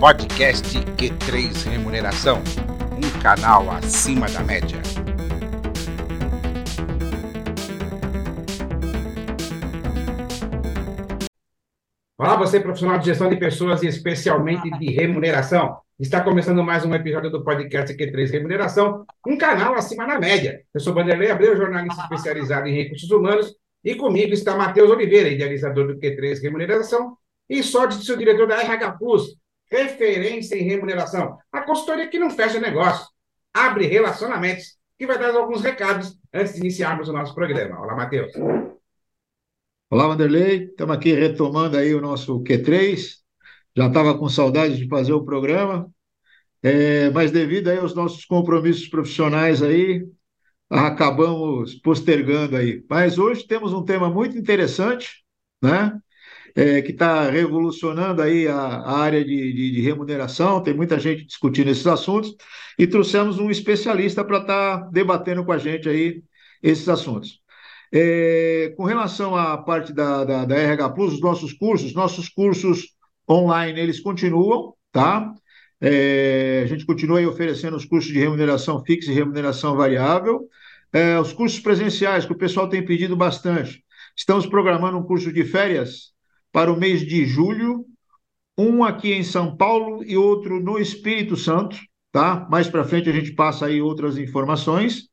Podcast Q3 Remuneração, um canal acima da média. Olá, você profissional de gestão de pessoas e especialmente de remuneração. Está começando mais um episódio do podcast Q3 Remuneração, um canal acima da média. Eu sou Vanderlei Abreu, jornalista especializado em recursos humanos, e comigo está Matheus Oliveira, idealizador do Q3 Remuneração e sócio seu diretor da RH Plus, referência em remuneração. A consultoria que não fecha negócio, abre relacionamentos, que vai dar alguns recados antes de iniciarmos o nosso programa. Olá, Matheus. Olá, Vanderlei. Estamos aqui retomando aí o nosso Q3. Já estava com saudade de fazer o programa, é, mas devido aí aos nossos compromissos profissionais aí, acabamos postergando aí. Mas hoje temos um tema muito interessante, né? É, que está revolucionando aí a, a área de, de, de, remuneração, tem muita gente discutindo esses assuntos, e trouxemos um especialista para estar tá debatendo com a gente aí esses assuntos. É, com relação à parte da, da, da RH Plus, os nossos cursos, nossos cursos online, eles continuam, tá? É, a gente continua aí oferecendo os cursos de remuneração fixa e remuneração variável. É, os cursos presenciais, que o pessoal tem pedido bastante. Estamos programando um curso de férias para o mês de julho, um aqui em São Paulo e outro no Espírito Santo, tá? Mais para frente a gente passa aí outras informações.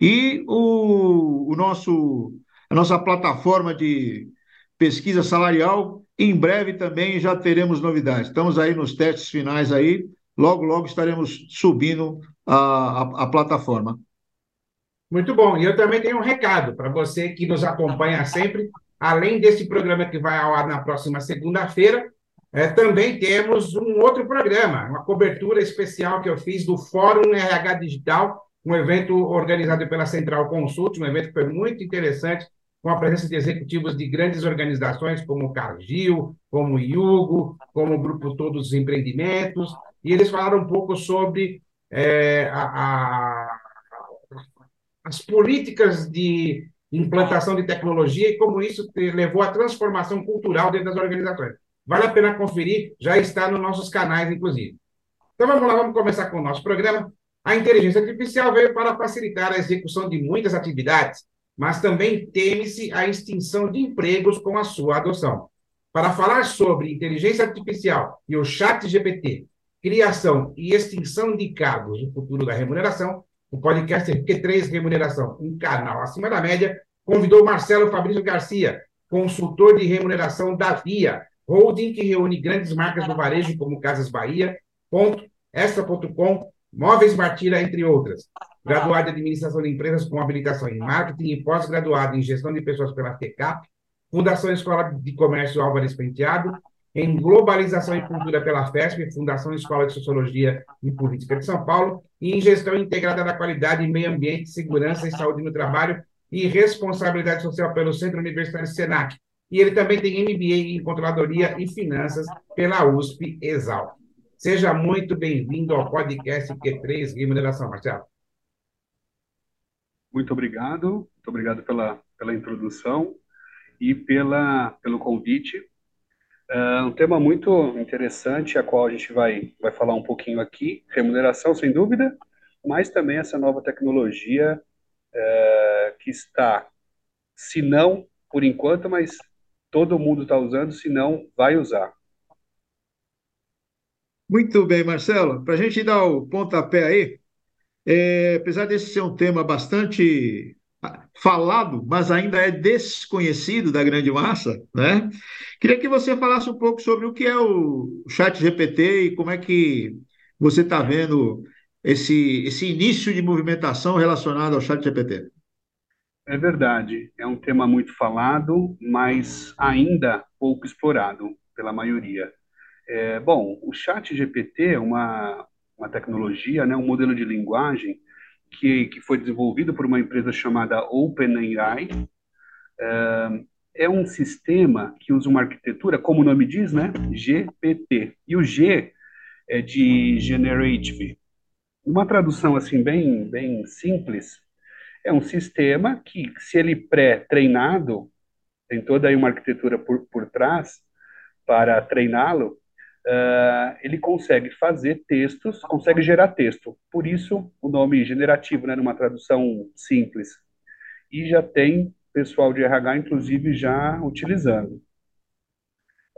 E o, o nosso, a nossa plataforma de pesquisa salarial, em breve também já teremos novidades. Estamos aí nos testes finais aí, logo, logo estaremos subindo a, a, a plataforma. Muito bom. E eu também tenho um recado para você que nos acompanha sempre. Além desse programa que vai ao ar na próxima segunda-feira, é, também temos um outro programa, uma cobertura especial que eu fiz do Fórum RH Digital, um evento organizado pela Central Consult, um evento que foi muito interessante, com a presença de executivos de grandes organizações como o Cargill, como o Yugo, como o Grupo Todos os Empreendimentos, e eles falaram um pouco sobre é, a, a, as políticas de implantação de tecnologia e como isso levou à transformação cultural dentro das organizações. Vale a pena conferir, já está nos nossos canais, inclusive. Então vamos lá, vamos começar com o nosso programa. A inteligência artificial veio para facilitar a execução de muitas atividades, mas também teme-se a extinção de empregos com a sua adoção. Para falar sobre inteligência artificial e o chat GPT, criação e extinção de cargos no futuro da remuneração, o podcast Q3 Remuneração, um canal acima da média, convidou Marcelo Fabrício Garcia, consultor de remuneração da Via, holding que reúne grandes marcas do varejo como Casas Bahia, Ponto, Extra.com, Móveis Martira, entre outras. Graduado em Administração de Empresas com habilitação em Marketing e pós-graduado em Gestão de Pessoas pela FECAP, Fundação Escola de Comércio Álvares Penteado, em Globalização e Cultura pela FESP, Fundação Escola de Sociologia e Política de São Paulo, e em Gestão Integrada da Qualidade, Meio Ambiente, Segurança e Saúde no Trabalho e Responsabilidade Social pelo Centro Universitário Senac. E ele também tem MBA em Controladoria e Finanças pela USP Exal. Seja muito bem-vindo ao podcast Q3 Remuneração, Marcelo. Muito obrigado, muito obrigado pela, pela introdução e pela, pelo convite. É um tema muito interessante, a qual a gente vai, vai falar um pouquinho aqui. Remuneração, sem dúvida, mas também essa nova tecnologia é, que está, se não por enquanto, mas todo mundo está usando, se não, vai usar. Muito bem, Marcelo. Para a gente dar o pontapé aí, é, apesar desse ser um tema bastante falado, mas ainda é desconhecido da grande massa, né? Queria que você falasse um pouco sobre o que é o Chat GPT e como é que você está vendo esse, esse início de movimentação relacionado ao Chat GPT. É verdade, é um tema muito falado, mas ainda pouco explorado pela maioria. É, bom, o Chat GPT é uma, uma tecnologia, né, um modelo de linguagem que, que foi desenvolvido por uma empresa chamada OpenAI. É, um sistema que usa uma arquitetura, como o nome diz, né? GPT. E o G é de Generative. Uma tradução assim bem, bem simples, é um sistema que, se ele pré-treinado, tem toda aí uma arquitetura por, por trás para treiná-lo, uh, ele consegue fazer textos, consegue gerar texto. Por isso, o nome generativo, né, numa tradução simples. E já tem pessoal de RH, inclusive, já utilizando.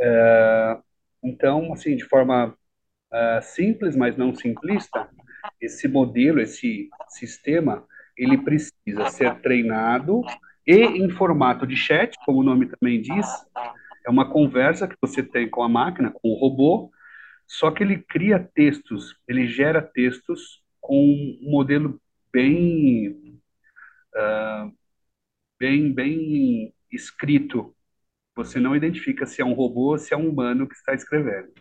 Uh, então, assim, de forma uh, simples, mas não simplista, esse modelo, esse sistema, ele precisa ser treinado e em formato de chat, como o nome também diz, é uma conversa que você tem com a máquina, com o robô, só que ele cria textos, ele gera textos com um modelo bem, uh, bem, bem escrito. Você não identifica se é um robô ou se é um humano que está escrevendo.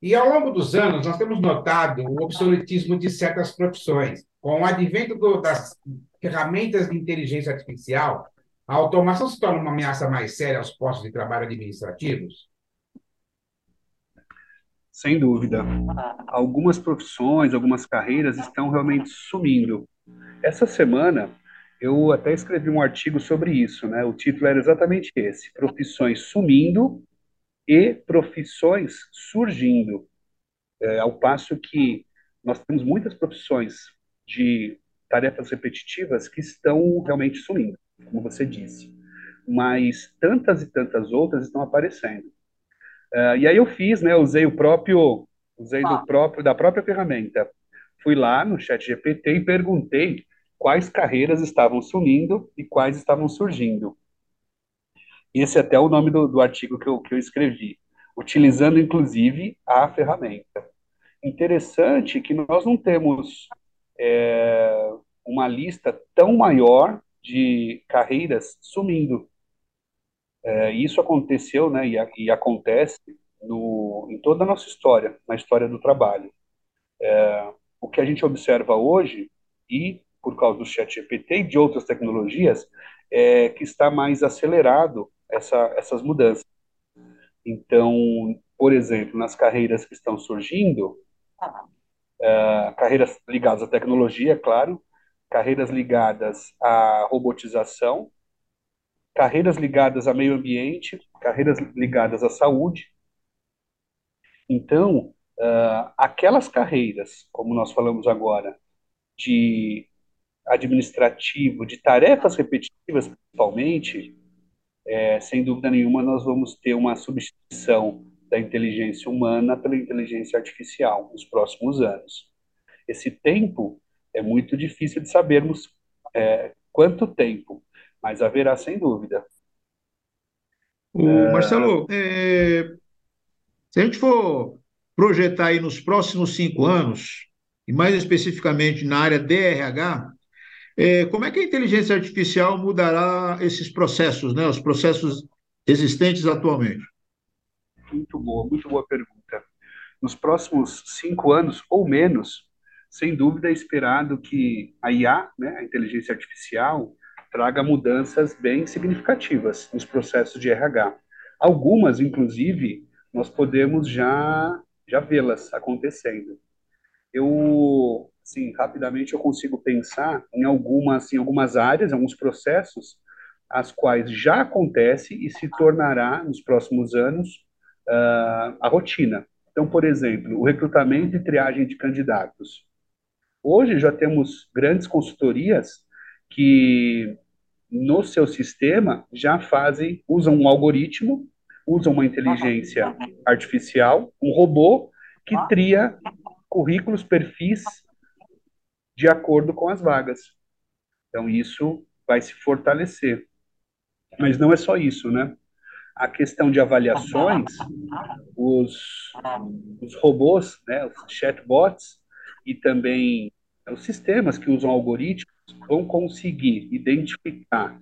E ao longo dos anos, nós temos notado o obsoletismo de certas profissões. Com o advento do, das ferramentas de inteligência artificial, a automação se torna uma ameaça mais séria aos postos de trabalho administrativos? Sem dúvida. Algumas profissões, algumas carreiras estão realmente sumindo. Essa semana, eu até escrevi um artigo sobre isso, né? O título era exatamente esse: Profissões sumindo e profissões surgindo. É, ao passo que nós temos muitas profissões de tarefas repetitivas que estão realmente sumindo como você disse. Mas tantas e tantas outras estão aparecendo. Uh, e aí eu fiz, né? Usei o próprio, usei do próprio da própria ferramenta. Fui lá no Chat GPT e perguntei quais carreiras estavam sumindo e quais estavam surgindo. Esse é até o nome do, do artigo que eu, que eu escrevi, utilizando inclusive a ferramenta. Interessante que nós não temos é, uma lista tão maior de carreiras sumindo. É, isso aconteceu, né, e, e, acontece no, em toda a nossa história, na história do trabalho. É, o que a gente observa hoje, e por causa do chat GPT e de outras tecnologias, é que está mais acelerado essa, essas mudanças. Então, por exemplo, nas carreiras que estão surgindo, é, carreiras ligadas à tecnologia, claro, carreiras ligadas à robotização, carreiras ligadas a meio ambiente, carreiras ligadas à saúde. Então, uh, aquelas carreiras, como nós falamos agora, de administrativo, de tarefas repetitivas, principalmente, é, sem dúvida nenhuma, nós vamos ter uma substituição da inteligência humana pela inteligência artificial nos próximos anos. Esse tempo é muito difícil de sabermos é, quanto tempo, mas haverá sem dúvida. O é... Marcelo, é, se a gente for projetar aí nos próximos cinco anos, e mais especificamente na área DRH, é, como é que a inteligência artificial mudará esses processos, né, os processos existentes atualmente? Muito boa, muito boa pergunta. Nos próximos cinco anos ou menos, sem dúvida é esperado que a IA, né, a inteligência artificial, traga mudanças bem significativas nos processos de RH. Algumas, inclusive, nós podemos já já vê-las acontecendo. Eu, assim, rapidamente eu consigo pensar em algumas, em algumas áreas, alguns processos, as quais já acontece e se tornará nos próximos anos uh, a rotina. Então, por exemplo, o recrutamento e triagem de candidatos. Hoje já temos grandes consultorias que no seu sistema já fazem, usam um algoritmo, usam uma inteligência artificial, um robô que tria currículos, perfis de acordo com as vagas. Então isso vai se fortalecer. Mas não é só isso, né? A questão de avaliações, os, os robôs, né, os chatbots, e também os sistemas que usam algoritmos vão conseguir identificar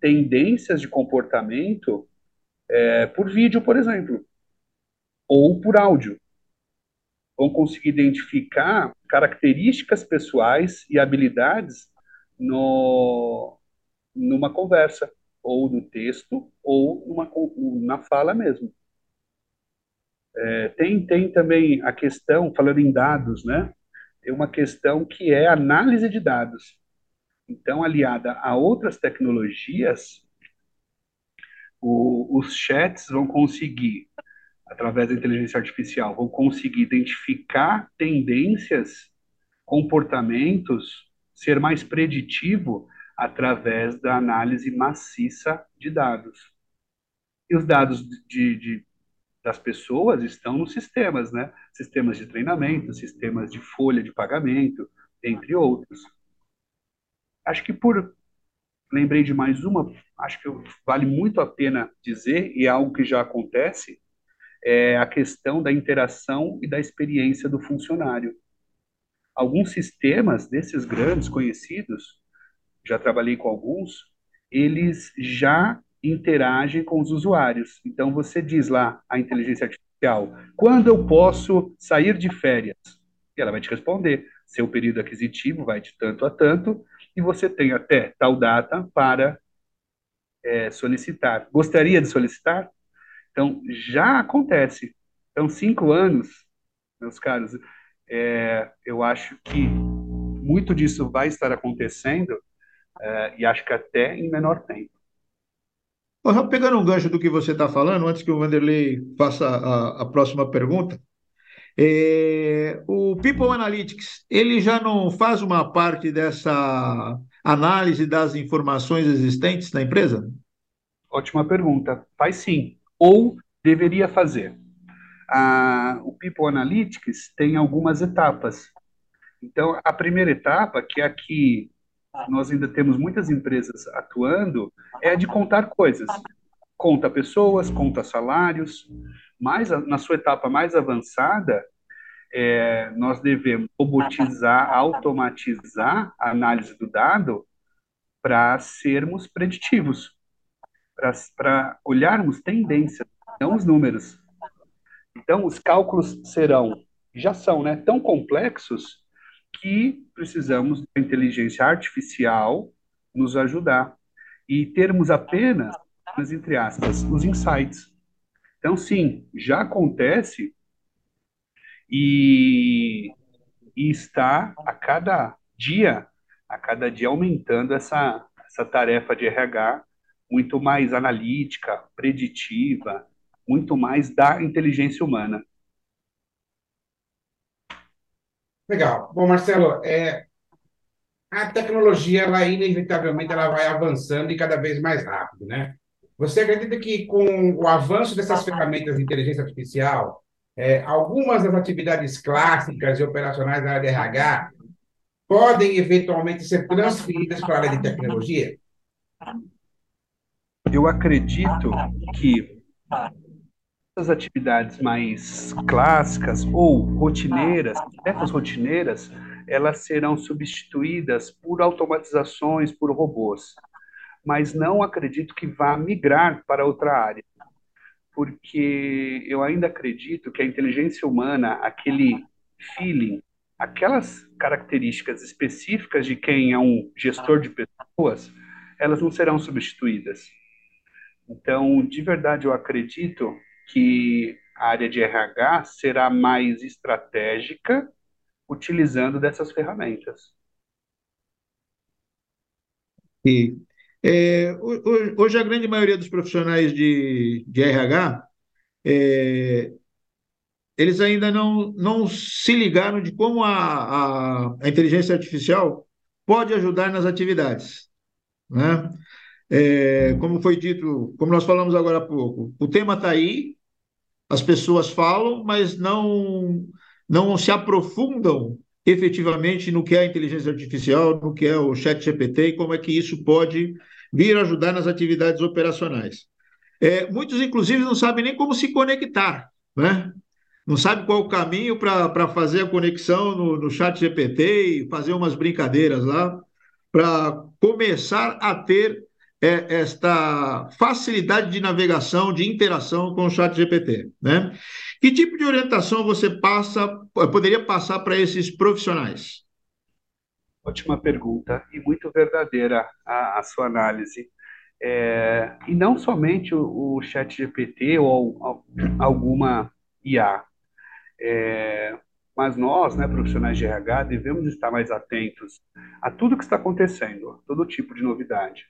tendências de comportamento é, por vídeo, por exemplo, ou por áudio. Vão conseguir identificar características pessoais e habilidades no, numa conversa, ou no texto, ou numa, na fala mesmo. É, tem, tem também a questão, falando em dados, né? Tem uma questão que é análise de dados. Então, aliada a outras tecnologias, o, os chats vão conseguir através da inteligência artificial, vão conseguir identificar tendências, comportamentos, ser mais preditivo através da análise maciça de dados. E os dados de, de, das pessoas estão nos sistemas, né? Sistemas de treinamento, sistemas de folha de pagamento, entre outros. Acho que por lembrei de mais uma, acho que vale muito a pena dizer e é algo que já acontece, é a questão da interação e da experiência do funcionário. Alguns sistemas desses grandes conhecidos, já trabalhei com alguns, eles já interagem com os usuários. Então você diz lá a inteligência artificial, quando eu posso sair de férias? E ela vai te responder, seu período aquisitivo vai de tanto a tanto, e você tem até tal data para é, solicitar. Gostaria de solicitar? Então, já acontece. Então, cinco anos, meus caros, é, eu acho que muito disso vai estar acontecendo é, e acho que até em menor tempo. Pegando um gancho do que você está falando, antes que o Vanderlei faça a, a próxima pergunta, é, o People Analytics, ele já não faz uma parte dessa análise das informações existentes na empresa? Ótima pergunta. Faz sim ou deveria fazer. A, o People Analytics tem algumas etapas. Então, a primeira etapa, que é a que nós ainda temos muitas empresas atuando, é a de contar coisas. Conta pessoas, conta salários, mas na sua etapa mais avançada, é, nós devemos robotizar, automatizar a análise do dado para sermos preditivos para olharmos tendências, não os números. Então, os cálculos serão, já são, né, tão complexos que precisamos da inteligência artificial nos ajudar e termos apenas, entre aspas, os insights. Então, sim, já acontece e, e está a cada dia, a cada dia aumentando essa, essa tarefa de RH muito mais analítica, preditiva, muito mais da inteligência humana. Legal. Bom, Marcelo, é, a tecnologia, ela inevitavelmente ela vai avançando e cada vez mais rápido, né? Você acredita que com o avanço dessas ferramentas de inteligência artificial, é, algumas das atividades clássicas e operacionais da área de RH podem eventualmente ser transferidas para a área de tecnologia? eu acredito que as atividades mais clássicas ou rotineiras, tarefas rotineiras, elas serão substituídas por automatizações, por robôs. Mas não acredito que vá migrar para outra área, porque eu ainda acredito que a inteligência humana, aquele feeling, aquelas características específicas de quem é um gestor de pessoas, elas não serão substituídas. Então, de verdade, eu acredito que a área de RH será mais estratégica utilizando dessas ferramentas. E, é, hoje, a grande maioria dos profissionais de, de RH, é, eles ainda não, não se ligaram de como a, a, a inteligência artificial pode ajudar nas atividades. Né? É, como foi dito, como nós falamos agora há pouco, o tema está aí, as pessoas falam, mas não, não se aprofundam efetivamente no que é a inteligência artificial, no que é o chat GPT e como é que isso pode vir ajudar nas atividades operacionais. É, muitos, inclusive, não sabem nem como se conectar, né? não sabe qual o caminho para fazer a conexão no, no chat GPT e fazer umas brincadeiras lá, para começar a ter é esta facilidade de navegação, de interação com o chat GPT, né? Que tipo de orientação você passa, poderia passar para esses profissionais? Ótima pergunta e muito verdadeira a, a sua análise. É, e não somente o, o chat GPT ou alguma IA, é, mas nós, né, profissionais de RH, devemos estar mais atentos a tudo que está acontecendo, todo tipo de novidade.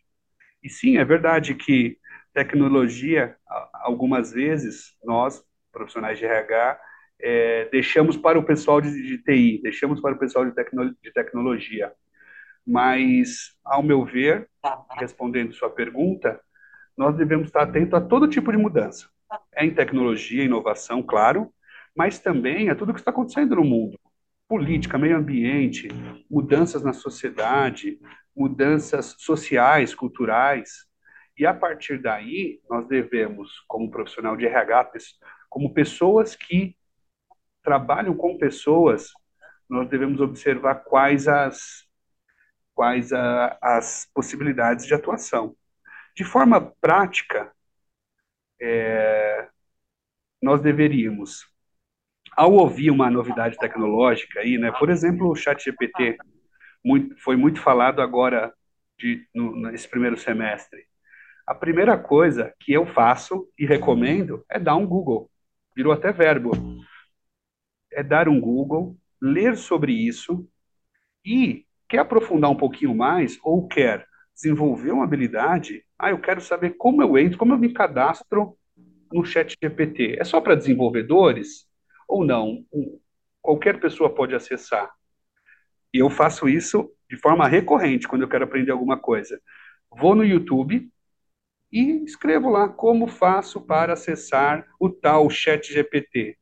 E sim, é verdade que tecnologia, algumas vezes, nós profissionais de RH, é, deixamos para o pessoal de, de, TI, deixamos para o pessoal de, tecno, de tecnologia. Mas, ao meu ver, respondendo sua pergunta, nós devemos estar atentos a todo tipo de mudança. É em tecnologia, inovação, claro, mas também a tudo que está acontecendo no mundo. Política, meio ambiente, mudanças na sociedade, mudanças sociais, culturais. E a partir daí, nós devemos, como profissional de RH, como pessoas que trabalham com pessoas, nós devemos observar quais as, quais a, as possibilidades de atuação. De forma prática, é, nós deveríamos, ao ouvir uma novidade tecnológica aí, né, por exemplo, o Chat GPT, muito, foi muito falado agora de, no, nesse primeiro semestre. A primeira coisa que eu faço e recomendo é dar um Google. Virou até verbo. É dar um Google, ler sobre isso e quer aprofundar um pouquinho mais ou quer desenvolver uma habilidade, ah, eu quero saber como eu entro, como eu me cadastro no chat GPT. É só para desenvolvedores ou não? Qualquer pessoa pode acessar. E eu faço isso de forma recorrente quando eu quero aprender alguma coisa. Vou no YouTube e escrevo lá como faço para acessar o tal chat GPT.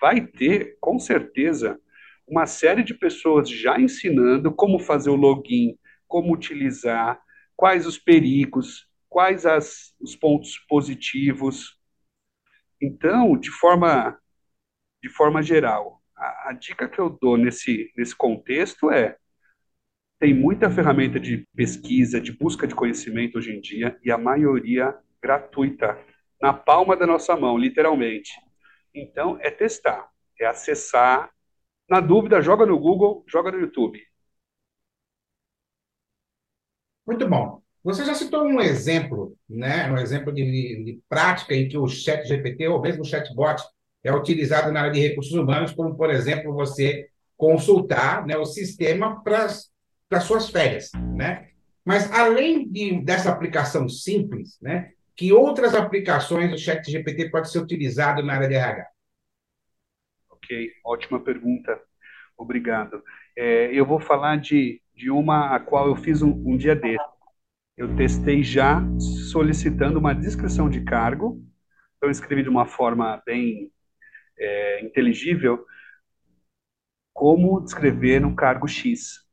Vai ter, com certeza, uma série de pessoas já ensinando como fazer o login, como utilizar, quais os perigos, quais as, os pontos positivos. Então, de forma, de forma geral, a, dica que eu dou nesse, nesse contexto é tem muita ferramenta de pesquisa, de busca de conhecimento hoje em dia, e a maioria gratuita, na palma da nossa mão, literalmente. Então, é testar, é acessar. Na dúvida, joga no Google, joga no YouTube. Muito bom. Você já citou um exemplo, né? um exemplo de, de prática em que o chat GPT ou mesmo o chatbot é utilizado na área de recursos humanos, como, por exemplo, você consultar né, o sistema para as suas férias. Né? Mas, além de, dessa aplicação simples, né, que outras aplicações do chat GPT pode ser utilizado na área de RH? Ok, ótima pergunta. Obrigado. É, eu vou falar de, de uma a qual eu fiz um, um dia desse. Eu testei já solicitando uma descrição de cargo. Então, escrevi de uma forma bem é, inteligível como descrever um cargo X.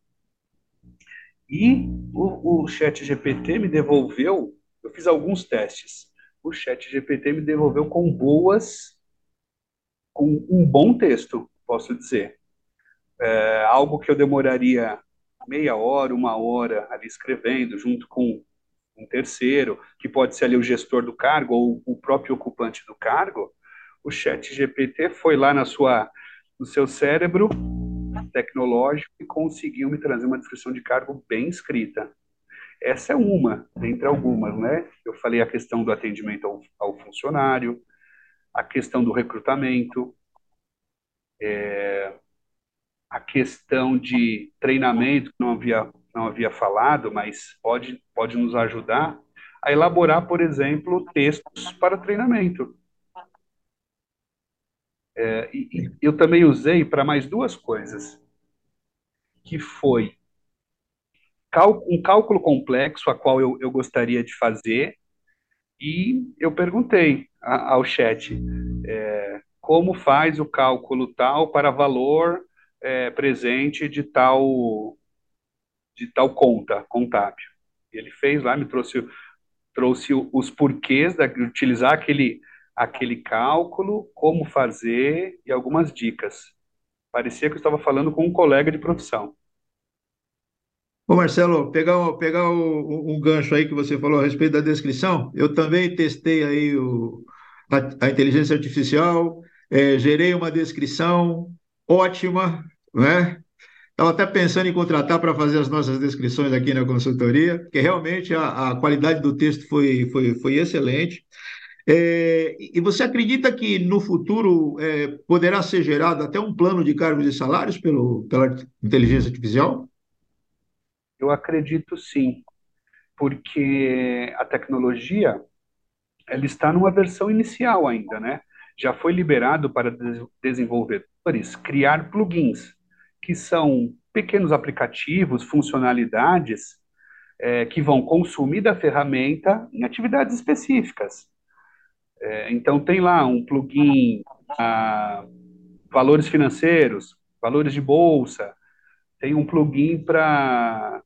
E o, o chat GPT me devolveu, eu fiz alguns testes, o chat GPT me devolveu com boas, com um bom texto, posso dizer. É, algo que eu demoraria meia hora, uma hora ali escrevendo, junto com um terceiro, que pode ser ali o gestor do cargo ou o próprio ocupante do cargo, o chat GPT foi lá na sua, no seu cérebro tecnológico e conseguiu me trazer uma descrição de cargo bem escrita. Essa é uma, dentre algumas, né? Eu falei a questão do atendimento ao, ao funcionário, a questão do recrutamento, é, a questão de treinamento, que não havia, não havia falado, mas pode, pode nos ajudar a elaborar, por exemplo, textos para treinamento. É, e, e eu também usei para mais duas coisas, que foi um cálculo complexo a qual eu, eu gostaria de fazer e eu perguntei a, ao chat é, como faz o cálculo tal para valor é, presente de tal de tal conta contábil. Ele fez lá, me trouxe trouxe os porquês de utilizar aquele aquele cálculo, como fazer e algumas dicas. Parecia que eu estava falando com um colega de profissão. Ô Marcelo, pegar, pegar o, um gancho aí que você falou a respeito da descrição, eu também testei aí o, a, a inteligência artificial, é, gerei uma descrição ótima, né? Estava até pensando em contratar para fazer as nossas descrições aqui na consultoria, porque realmente a, a qualidade do texto foi, foi, foi excelente. É, e você acredita que no futuro é, poderá ser gerado até um plano de cargos e salários pelo, pela inteligência artificial? Eu acredito sim, porque a tecnologia ela está numa versão inicial ainda, né? já foi liberado para desenvolvedores criar plugins, que são pequenos aplicativos, funcionalidades é, que vão consumir da ferramenta em atividades específicas. É, então, tem lá um plugin a valores financeiros, valores de bolsa, tem um plugin para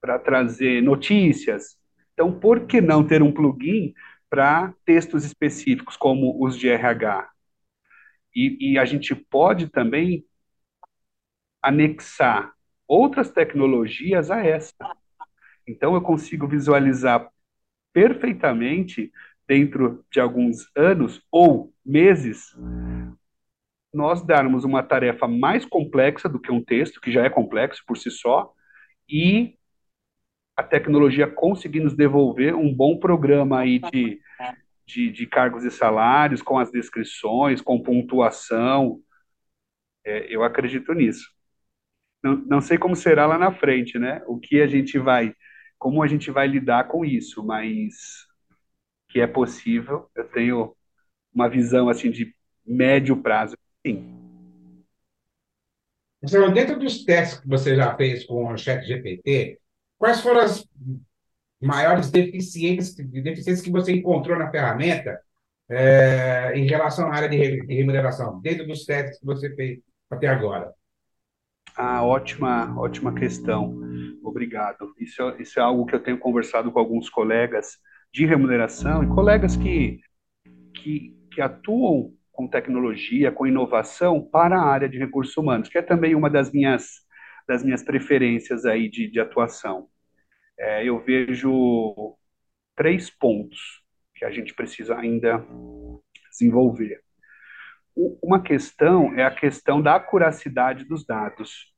para trazer notícias. Então, por que não ter um plugin para textos específicos, como os de RH? E, e a gente pode também anexar outras tecnologias a essa. Então, eu consigo visualizar perfeitamente, dentro de alguns anos ou meses, nós darmos uma tarefa mais complexa do que um texto, que já é complexo por si só, e a tecnologia conseguir nos devolver um bom programa aí de, de, de cargos e salários, com as descrições, com pontuação. É, eu acredito nisso. Não, não sei como será lá na frente, né? O que a gente vai, como a gente vai lidar com isso, mas que é possível, eu tenho uma visão assim de médio prazo, sim. Dentro dos testes que você já fez com o Chat GPT, quais foram as maiores deficiências, deficiências que você encontrou na ferramenta é, em relação à área de remuneração, dentro dos testes que você fez até agora? Ah, ótima, ótima questão. Obrigado. Isso, é, isso é algo que eu tenho conversado com alguns colegas de remuneração e colegas que, que, que atuam com tecnologia, com inovação para a área de recursos humanos, que é também uma das minhas, das minhas preferências aí de, de atuação. É, eu vejo três pontos que a gente precisa ainda desenvolver. Uma questão é a questão da acuracidade dos dados.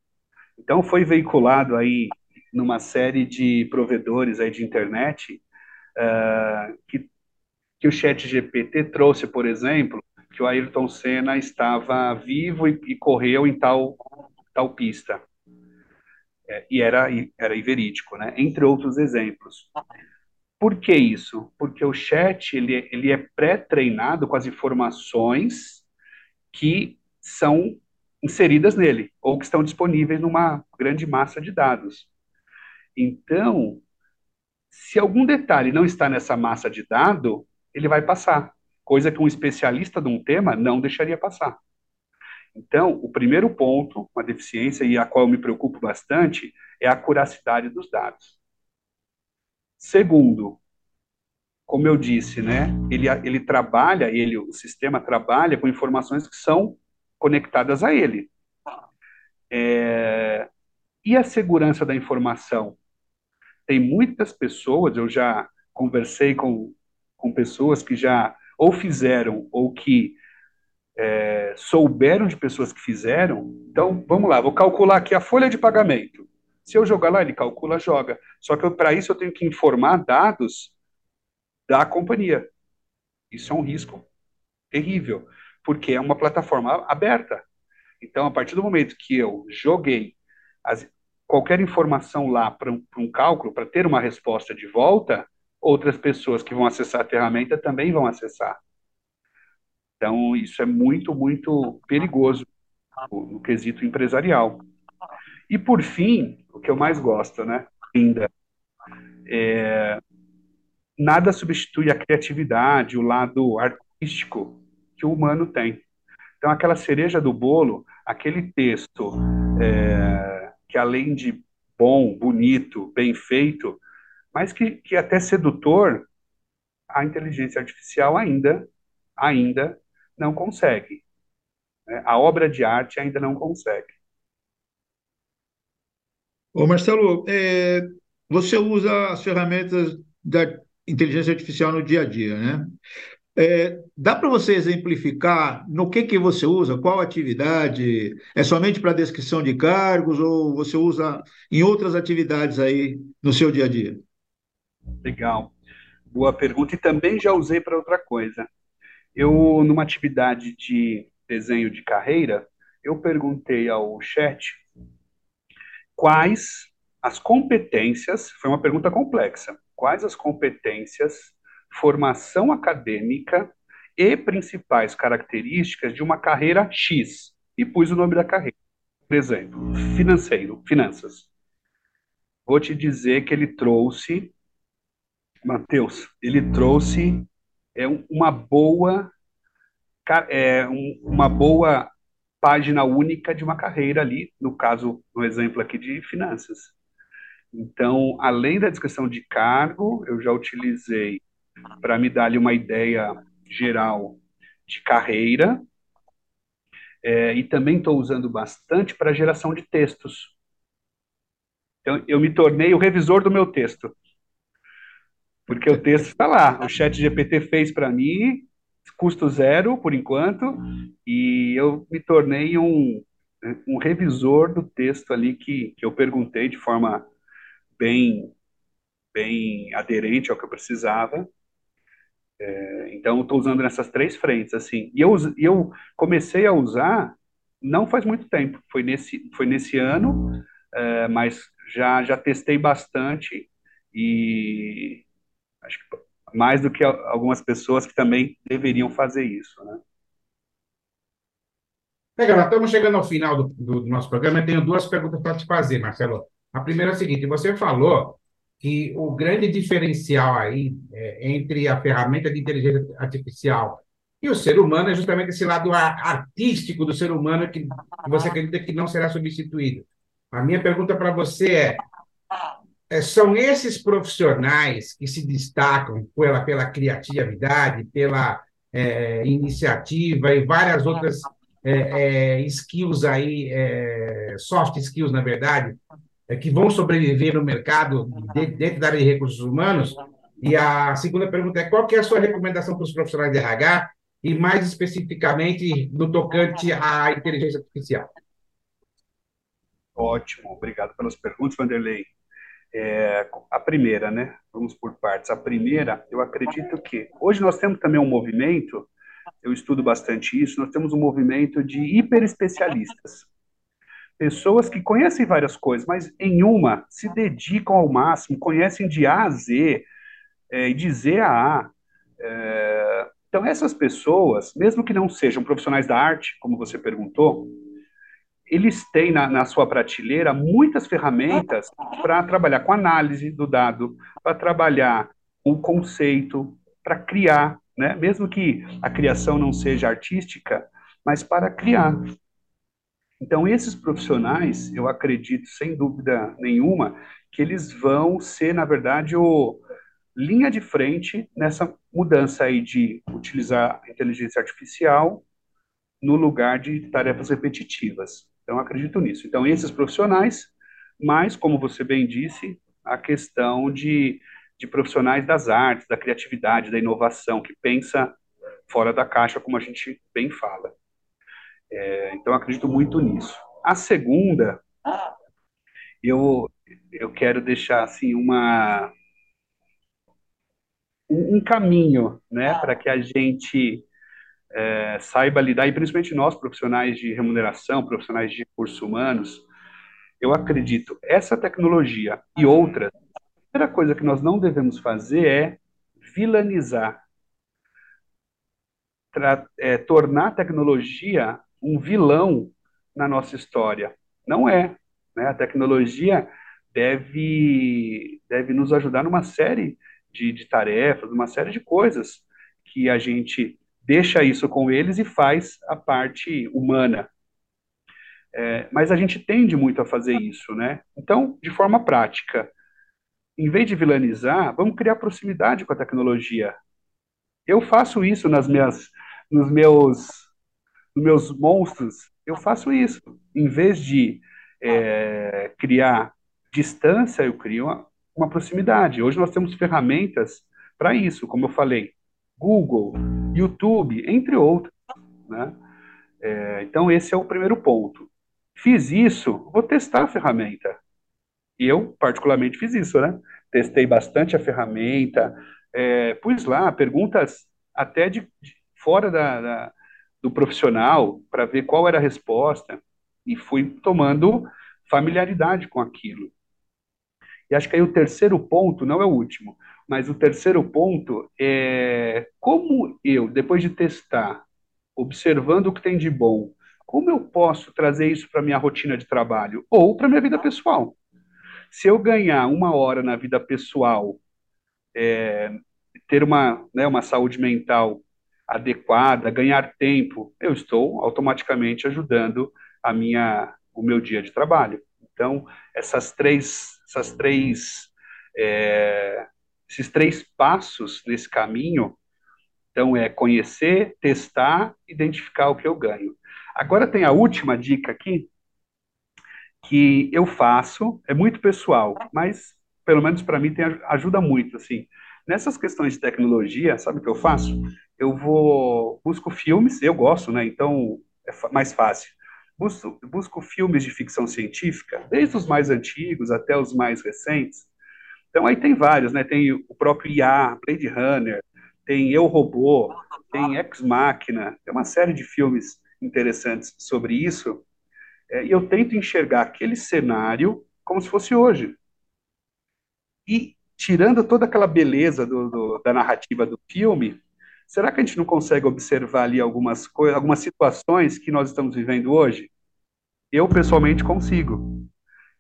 Então, foi veiculado aí numa série de provedores aí de internet que, que o chat GPT trouxe, por exemplo, que o Ayrton Senna estava vivo e, e correu em tal, tal pista. É, e era, era verídico, né? entre outros exemplos. Por que isso? Porque o chat ele, ele é pré-treinado com as informações que são inseridas nele, ou que estão disponíveis numa grande massa de dados. Então, se algum detalhe não está nessa massa de dados, ele vai passar, coisa que um especialista de um tema não deixaria passar. Então, o primeiro ponto, uma deficiência e a qual eu me preocupo bastante, é a acuracidade dos dados. Segundo, como eu disse, né, ele, ele trabalha, ele, o sistema trabalha com informações que são conectadas a ele. É, e a segurança da informação? Tem muitas pessoas, eu já conversei com, com pessoas que já ou fizeram ou que é, souberam de pessoas que fizeram. Então, vamos lá, vou calcular aqui a folha de pagamento. Se eu jogar lá, ele calcula, joga. Só que para isso eu tenho que informar dados da companhia. Isso é um risco terrível, porque é uma plataforma aberta. Então, a partir do momento que eu joguei as, qualquer informação lá para um, um cálculo, para ter uma resposta de volta, outras pessoas que vão acessar a ferramenta também vão acessar. Então, isso é muito, muito perigoso no, quesito empresarial. E, por fim, o que eu mais gosto, né, ainda, é, nada substitui a criatividade, o lado artístico que o humano tem. Então, aquela cereja do bolo, aquele texto é, que além de bom, bonito, bem feito, mas que, que até sedutor, a inteligência artificial ainda, ainda não consegue. Né? A obra de arte ainda não consegue. Ô Marcelo, é, você usa as ferramentas da inteligência artificial no dia a dia, né? É, dá para você exemplificar no que, que você usa, qual atividade? É somente para descrição de cargos ou você usa em outras atividades aí no seu dia a dia? Legal, boa pergunta. E também já usei para outra coisa. Eu, numa atividade de desenho de carreira, eu perguntei ao chat quais as competências, foi uma pergunta complexa, quais as competências, formação acadêmica e principais características de uma carreira X. E pus o nome da carreira. Por exemplo, financeiro, finanças. Vou te dizer que ele trouxe, Matheus, ele trouxe é, uma boa é, um, uma boa página única de uma carreira ali, no caso, no exemplo aqui de finanças. Então, além da descrição de cargo, eu já utilizei para me dar ali uma ideia geral de carreira, é, e também estou usando bastante para geração de textos. Então, eu me tornei o revisor do meu texto. Porque o texto está lá. O chat GPT fez para mim, custo zero, por enquanto, e eu me tornei um, um revisor do texto ali que, que eu perguntei de forma bem, bem aderente ao que eu precisava. É, então, estou usando nessas três frentes, assim. E eu, eu comecei a usar não faz muito tempo, foi nesse, foi nesse ano, é, mas já, já testei bastante e acho que mais do que algumas pessoas que também deveriam fazer isso, né? Legal, estamos chegando ao final do, do nosso programa. Eu tenho duas perguntas para te fazer, Marcelo. A primeira é a seguinte: você falou que o grande diferencial aí é, entre a ferramenta de inteligência artificial e o ser humano é justamente esse lado artístico do ser humano que você acredita que não será substituído. A minha pergunta para você é: é, são esses profissionais que se destacam pela, pela criatividade, pela é, iniciativa e várias outras é, é skills aí, é, soft skills, na verdade, que vão sobreviver no mercado dentro da área de recursos humanos. E a segunda pergunta é qual que é a sua recomendação para os profissionais de RH e mais especificamente no tocante à inteligência artificial? Ótimo, obrigado pelas perguntas, Vanderlei. É, a primeira, né? Vamos por partes. A primeira, eu acredito que hoje nós temos também um movimento, eu estudo bastante isso, nós temos um movimento de hiperespecialistas. Pessoas que conhecem várias coisas, mas em uma se dedicam ao máximo, conhecem de A a Z é, de Z a A. É, então, essas pessoas, mesmo que não sejam profissionais da arte, como você perguntou, eles têm na, na sua prateleira muitas ferramentas para trabalhar com análise do dado, para trabalhar o conceito, para criar, né? mesmo que a criação não seja artística, mas para criar. Então, esses profissionais, eu acredito, sem dúvida nenhuma, que eles vão ser, na verdade, o linha de frente nessa mudança aí de utilizar inteligência artificial no lugar de tarefas repetitivas. Então, acredito nisso. Então, esses profissionais, mas, como você bem disse, a questão de, de profissionais das artes, da criatividade, da inovação, que pensa fora da caixa, como a gente bem fala. É, então, acredito muito nisso. A segunda, eu, eu quero deixar assim uma um, um caminho, né, para que a gente é, saiba lidar, e principalmente nós, profissionais de remuneração, profissionais de recursos humanos, eu acredito, essa tecnologia e outras, a primeira coisa que nós não devemos fazer é vilanizar, é, tornar a tecnologia um vilão na nossa história. Não é. Né? A tecnologia deve, deve nos ajudar numa série de, de tarefas, numa série de coisas que a gente deixa isso com eles e faz a parte humana. É, mas a gente tende muito a fazer isso, né? Então, de forma prática, em vez de vilanizar, vamos criar proximidade com a tecnologia. Eu faço isso nas minhas, nos meus, meus monstros. Eu faço isso. Em vez de é, criar distância, eu crio uma, uma proximidade. Hoje nós temos ferramentas para isso, como eu falei, Google, YouTube, entre outros. Né? É, então, esse é o primeiro ponto. Fiz isso, vou testar a ferramenta. Eu, particularmente, fiz isso, né? Testei bastante a ferramenta, é, pus lá perguntas até de, de fora da, da, do profissional para ver qual era a resposta e fui tomando familiaridade com aquilo. E acho que aí o terceiro ponto, não é o último, Mas o terceiro ponto é como eu, depois de testar, observando o que tem de bom, como eu posso trazer isso para minha rotina de trabalho ou para minha vida pessoal? Se eu ganhar uma hora na vida pessoal, é, ter uma, né, uma saúde mental adequada, ganhar tempo, eu estou automaticamente ajudando a minha, o meu dia de trabalho. Então, essas três, essas três, é, esses três passos nesse caminho, então é conhecer, testar, identificar o que eu ganho. Agora tem a última dica aqui que eu faço, é muito pessoal, mas pelo menos para mim tem, ajuda muito assim. Nessas questões de tecnologia, sabe o que eu faço? Eu vou busco filmes, eu gosto, né? Então é mais fácil. Busco, busco filmes de ficção científica, desde os mais antigos até os mais recentes. Então aí tem vários, né? Tem o próprio IA, Blade Runner, tem Eu Robô, tem Ex Machina, tem uma série de filmes interessantes sobre isso. É, e eu tento enxergar aquele cenário como se fosse hoje. E tirando toda aquela beleza do, do, da narrativa do filme, Será que a gente não consegue observar ali algumas coisas, algumas situações que nós estamos vivendo hoje? Eu pessoalmente consigo.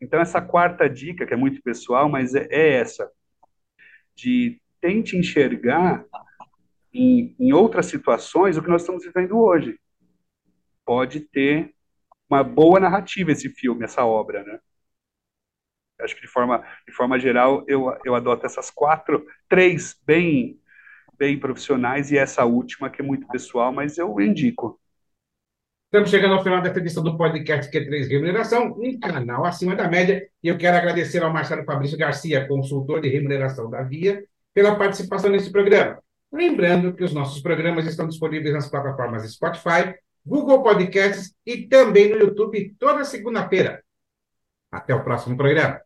Então essa quarta dica, que é muito pessoal, mas é, é essa, de tente enxergar em, em outras situações o que nós estamos vivendo hoje. Pode ter uma boa narrativa esse filme, essa obra, né? Acho que de forma, de forma geral eu, eu adoto essas quatro, três bem bem profissionais e essa última que é muito pessoal, mas eu indico. Estamos chegando ao final desta edição do podcast Q3 Remuneração, um canal acima da média, e eu quero agradecer ao Marcelo Fabrício Garcia, consultor de remuneração da Via, pela participação nesse programa. Lembrando que os nossos programas estão disponíveis nas plataformas Spotify, Google Podcasts e também no YouTube toda segunda-feira. Até o próximo programa.